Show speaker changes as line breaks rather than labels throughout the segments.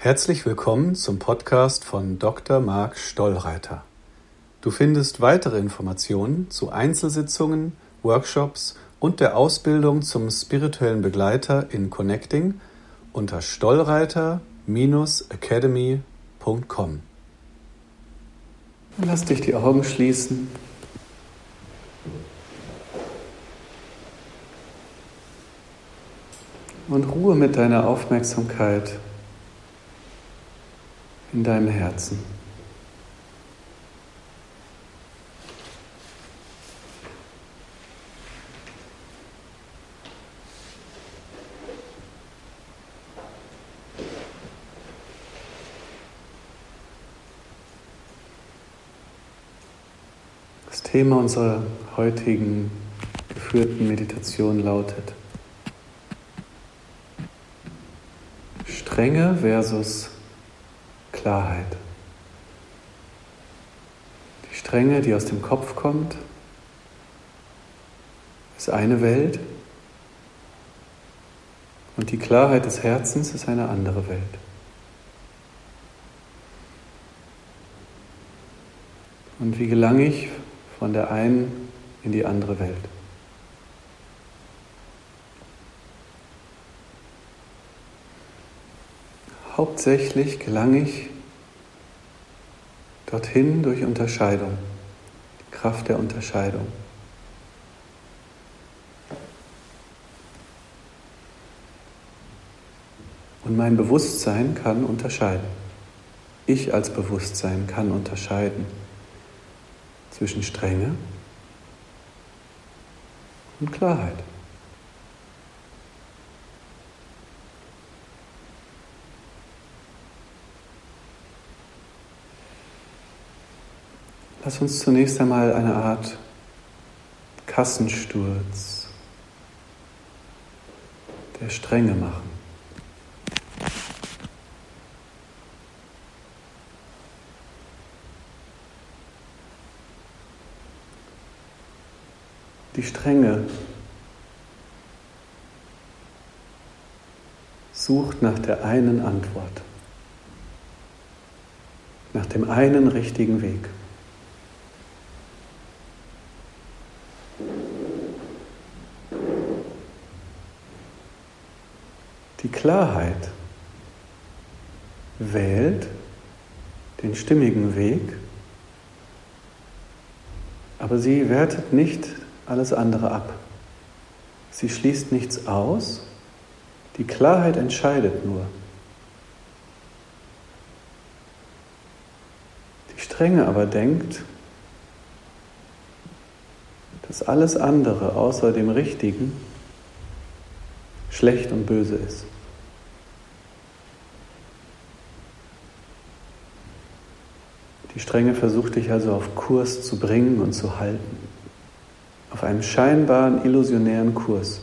Herzlich willkommen zum Podcast von Dr. Marc Stollreiter. Du findest weitere Informationen zu Einzelsitzungen, Workshops und der Ausbildung zum spirituellen Begleiter in Connecting unter stollreiter-academy.com. Lass dich die Augen schließen. Und ruhe mit deiner Aufmerksamkeit in deinem Herzen. Das Thema unserer heutigen geführten Meditation lautet Strenge versus Klarheit. Die Strenge, die aus dem Kopf kommt, ist eine Welt und die Klarheit des Herzens ist eine andere Welt. Und wie gelange ich von der einen in die andere Welt? Hauptsächlich gelange ich dorthin durch Unterscheidung, Kraft der Unterscheidung. Und mein Bewusstsein kann unterscheiden. Ich als Bewusstsein kann unterscheiden zwischen Strenge und Klarheit. Lass uns zunächst einmal eine Art Kassensturz der Strenge machen. Die Strenge sucht nach der einen Antwort, nach dem einen richtigen Weg. Die Klarheit wählt den stimmigen Weg, aber sie wertet nicht alles andere ab. Sie schließt nichts aus, die Klarheit entscheidet nur. Die Strenge aber denkt, dass alles andere außer dem Richtigen schlecht und böse ist. Die Strenge versucht dich also auf Kurs zu bringen und zu halten, auf einem scheinbaren illusionären Kurs,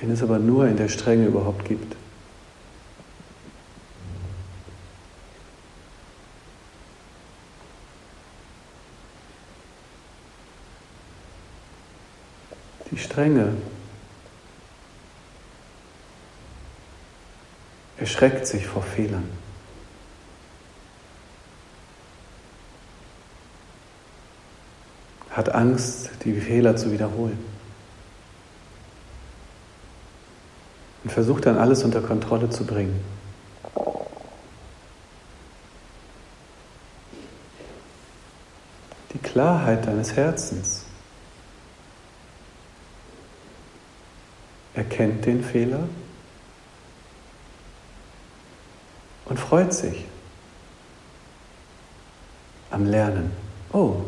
den es aber nur in der Strenge überhaupt gibt. die Strenge. Erschreckt sich vor Fehlern. Hat Angst, die Fehler zu wiederholen. Und versucht dann alles unter Kontrolle zu bringen. Die Klarheit deines Herzens erkennt den Fehler und freut sich am Lernen. Oh,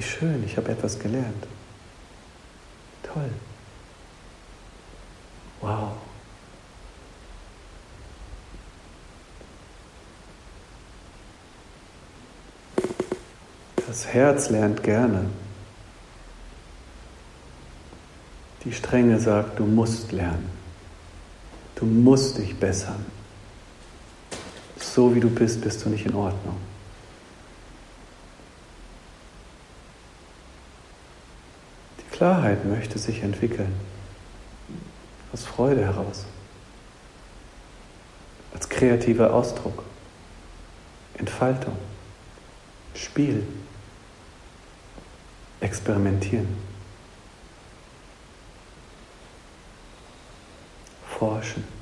wie schön, ich habe etwas gelernt. Toll. Wow. Das Herz lernt gerne. Die Strenge sagt, du musst lernen. Du musst dich bessern. So wie du bist, bist du nicht in Ordnung. Klarheit möchte sich entwickeln. Aus Freude heraus. als kreativer Ausdruck, Entfaltung, Spiel, Experimentieren, Forschen.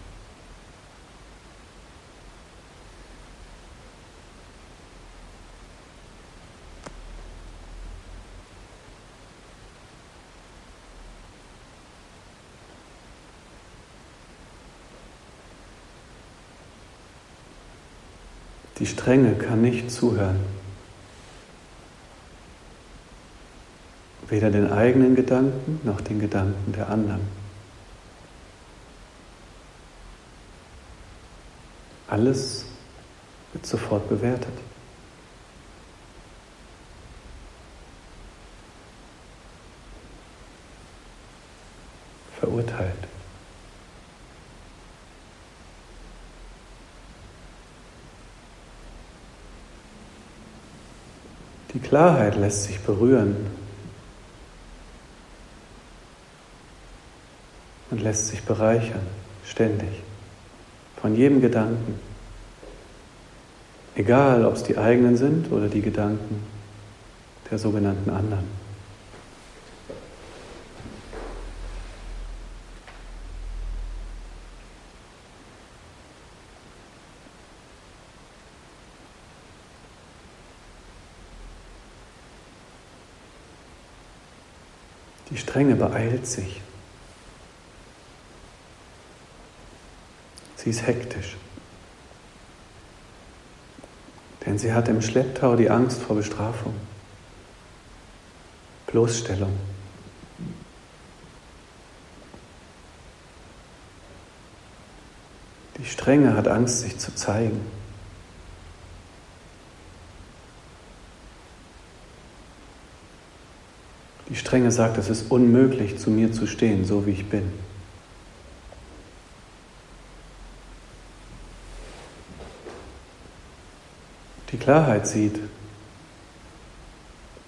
Strenge kann nicht zuhören. Weder den eigenen Gedanken noch den Gedanken der anderen. Alles wird sofort bewertet. Verurteilt. Die Klarheit lässt sich berühren und lässt sich bereichern, ständig, von jedem Gedanken. Egal, ob es die eigenen sind oder die Gedanken der sogenannten anderen. Die Strenge beeilt sich. Sie ist hektisch. Denn sie hat im Schlepptau die Angst vor Bestrafung, Bloßstellung. Die Strenge hat Angst, sich zu zeigen. Die Strenge sagt, es ist unmöglich, zu mir zu stehen, so wie ich bin. Die Klarheit sieht,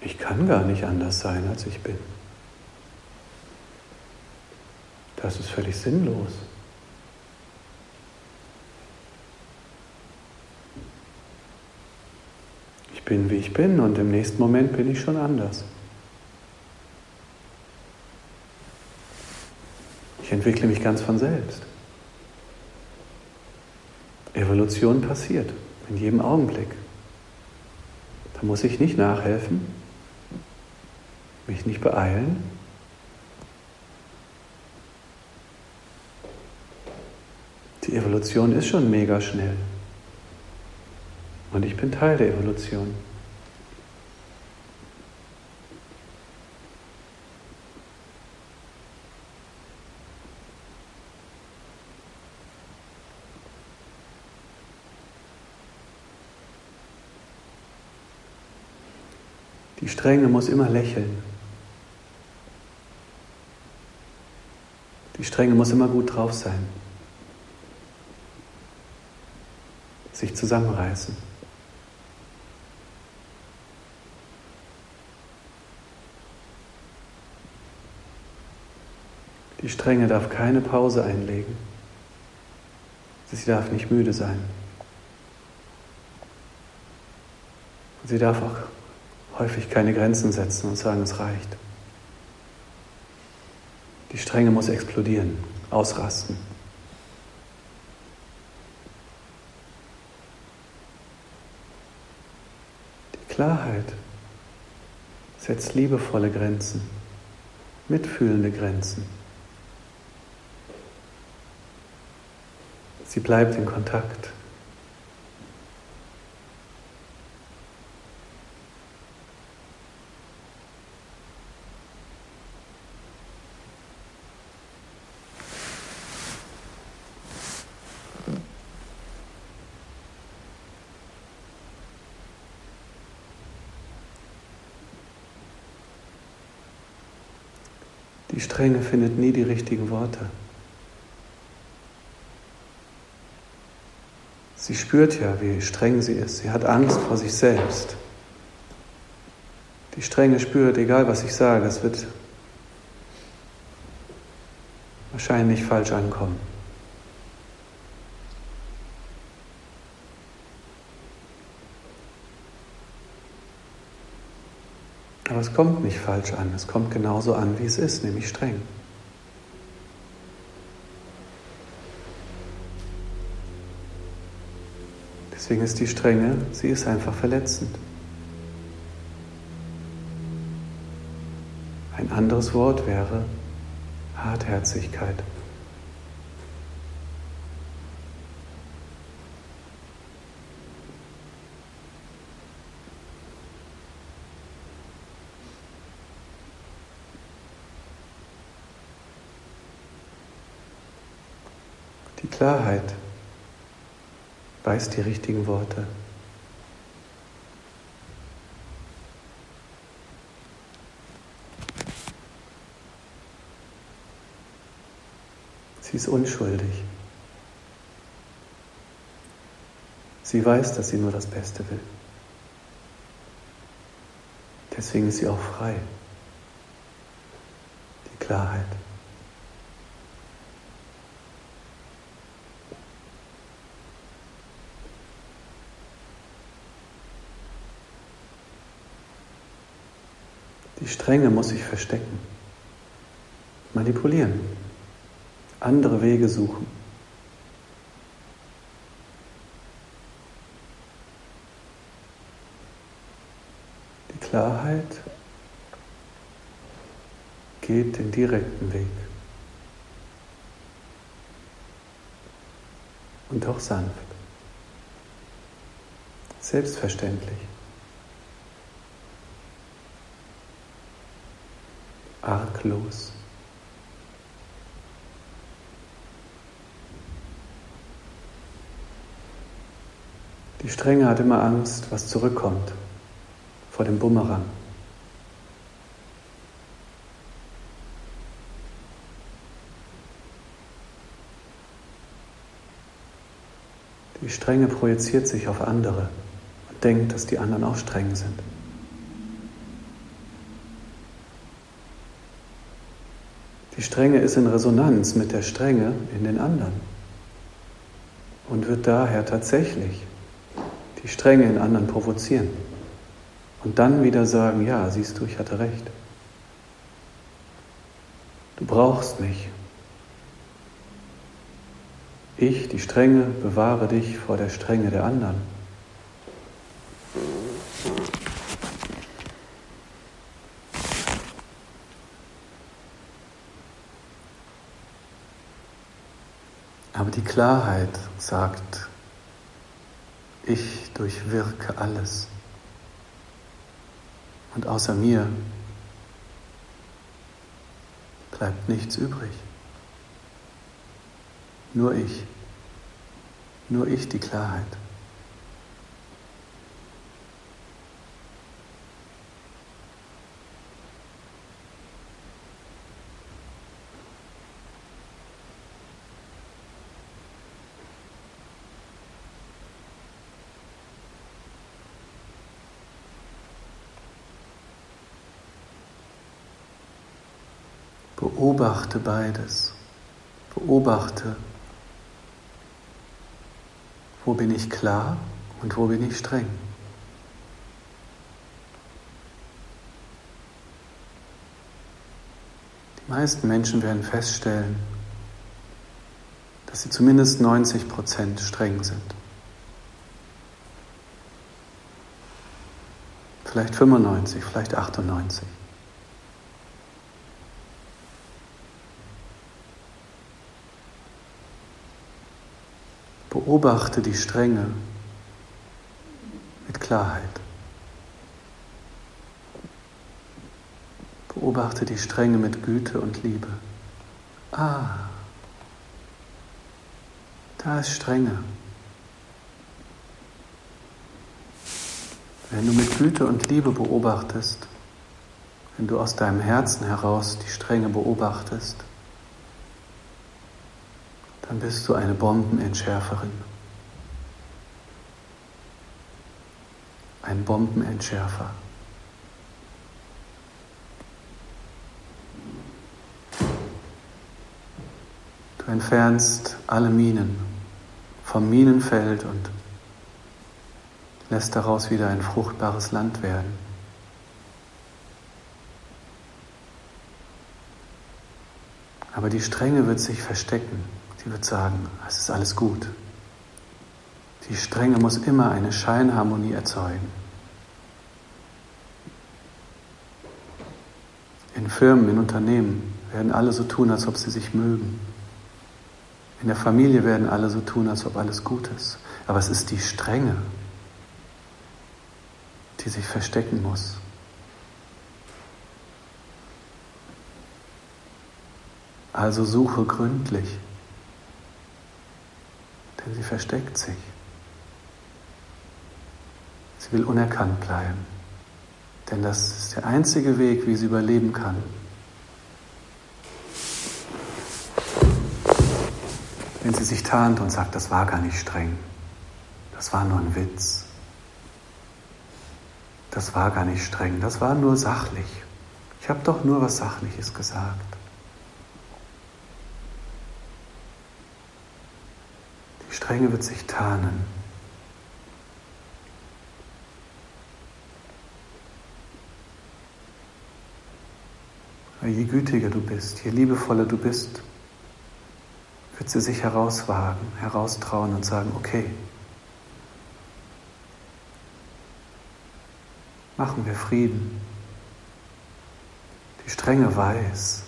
ich kann gar nicht anders sein, als ich bin. Das ist völlig sinnlos. Ich bin, wie ich bin und im nächsten Moment bin ich schon anders. Ich entwickle mich ganz von selbst. Evolution passiert in jedem Augenblick. Da muss ich nicht nachhelfen, mich nicht beeilen. Die Evolution ist schon mega schnell. Und ich bin Teil der Evolution. Die Strenge muss immer lächeln. Die Strenge muss immer gut drauf sein. Sich zusammenreißen. Die Strenge darf keine Pause einlegen. Sie darf nicht müde sein. Sie darf auch häufig keine Grenzen setzen und sagen, es reicht. Die Strenge muss explodieren, ausrasten. Die Klarheit setzt liebevolle Grenzen, mitfühlende Grenzen. Sie bleibt in Kontakt. Die Strenge findet nie die richtigen Worte. Sie spürt ja, wie streng sie ist. Sie hat Angst vor sich selbst. Die Strenge spürt, egal was ich sage, es wird wahrscheinlich falsch ankommen. Aber es kommt nicht falsch an, es kommt genauso an, wie es ist, nämlich streng. Deswegen ist die Strenge, sie ist einfach verletzend. Ein anderes Wort wäre Hartherzigkeit. Klarheit weiß die richtigen Worte. Sie ist unschuldig. Sie weiß, dass sie nur das Beste will. Deswegen ist sie auch frei. Die Klarheit. Die Strenge muss sich verstecken, manipulieren, andere Wege suchen. Die Klarheit geht den direkten Weg und auch sanft, selbstverständlich. Arglos. Die Strenge hat immer Angst, was zurückkommt, vor dem Bumerang. Die Strenge projiziert sich auf andere und denkt, dass die anderen auch streng sind. Die Strenge ist in Resonanz mit der Strenge in den anderen und wird daher tatsächlich die Strenge in anderen provozieren und dann wieder sagen, ja, siehst du, ich hatte recht. Du brauchst mich. Ich, die Strenge, bewahre dich vor der Strenge der anderen. Aber die Klarheit sagt, ich durchwirke alles. Und außer mir bleibt nichts übrig. Nur ich. Nur ich die Klarheit. Beobachte beides. Beobachte, wo bin ich klar und wo bin ich streng. Die meisten Menschen werden feststellen, dass sie zumindest 90 Prozent streng sind. Vielleicht 95, vielleicht 98. Beobachte die Strenge mit Klarheit. Beobachte die Strenge mit Güte und Liebe. Ah, da ist Strenge. Wenn du mit Güte und Liebe beobachtest, wenn du aus deinem Herzen heraus die Strenge beobachtest, dann bist du eine Bombenentschärferin. Ein Bombenentschärfer. Du entfernst alle Minen vom Minenfeld und lässt daraus wieder ein fruchtbares Land werden. Aber die Strenge wird sich verstecken. Sie wird sagen, es ist alles gut. Die Strenge muss immer eine Scheinharmonie erzeugen. In Firmen, in Unternehmen werden alle so tun, als ob sie sich mögen. In der Familie werden alle so tun, als ob alles gut ist. Aber es ist die Strenge, die sich verstecken muss. Also suche gründlich, denn sie versteckt sich. Sie will unerkannt bleiben, denn das ist der einzige Weg, wie sie überleben kann. Wenn sie sich tarnt und sagt, das war gar nicht streng, das war nur ein Witz, das war gar nicht streng, das war nur sachlich. Ich habe doch nur was Sachliches gesagt. Die Strenge wird sich tarnen. Je gütiger du bist, je liebevoller du bist, wird sie sich herauswagen, heraustrauen und sagen, okay, machen wir Frieden. Die Strenge weiß,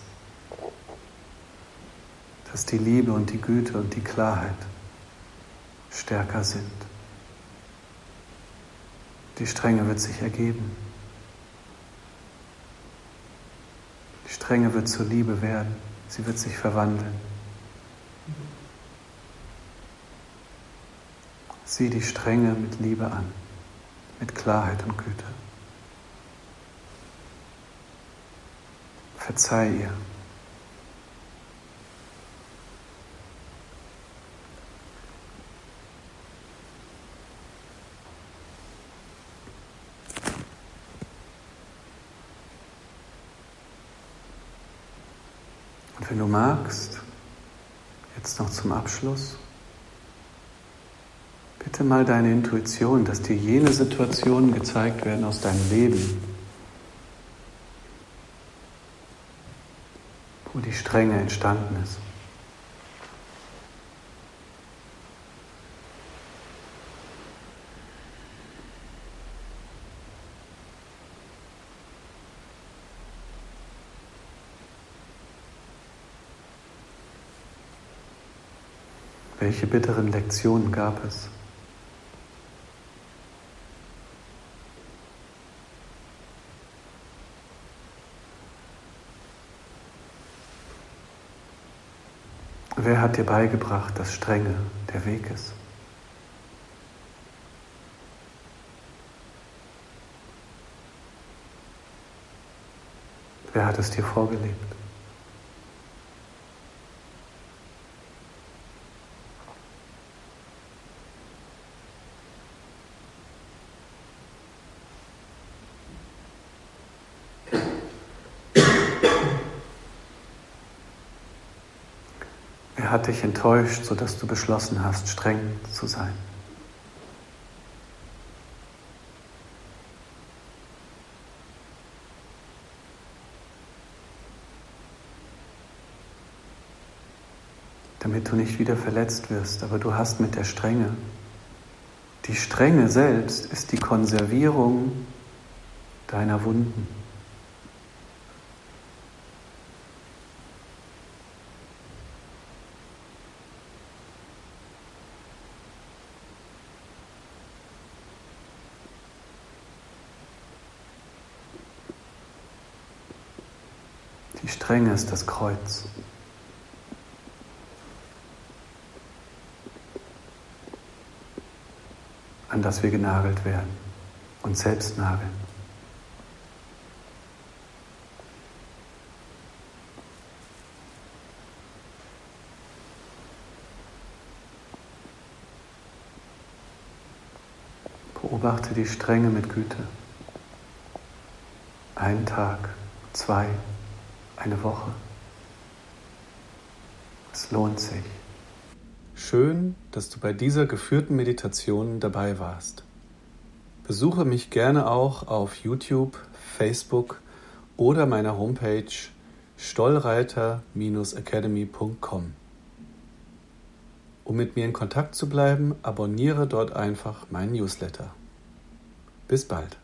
dass die Liebe und die Güte und die Klarheit stärker sind. Die Strenge wird sich ergeben. Die Strenge wird zur Liebe werden. Sie wird sich verwandeln. Sieh die Strenge mit Liebe an, mit Klarheit und Güte. Verzeih ihr. Und wenn du magst, jetzt noch zum Abschluss, bitte mal deine Intuition, dass dir jene Situationen gezeigt werden aus deinem Leben, wo die Strenge entstanden ist. Welche bitteren Lektionen gab es? Wer hat dir beigebracht, dass Strenge der Weg ist? Wer hat es dir vorgelebt? Hat dich enttäuscht, sodass du beschlossen hast, streng zu sein? Damit du nicht wieder verletzt wirst, aber du hast mit der Strenge. Die Strenge selbst ist die Konservierung deiner Wunden. Die Strenge ist das Kreuz. an das wir genagelt werden und selbst nageln. Beobachte die Strenge mit Güte. Ein Tag, zwei, eine Woche. Es lohnt sich. Schön, dass du bei dieser geführten Meditation dabei warst. Besuche mich gerne auch auf YouTube, Facebook oder meiner Homepage stollreiter-academy.com. Um mit mir in Kontakt zu bleiben, abonniere dort einfach meinen Newsletter. Bis bald.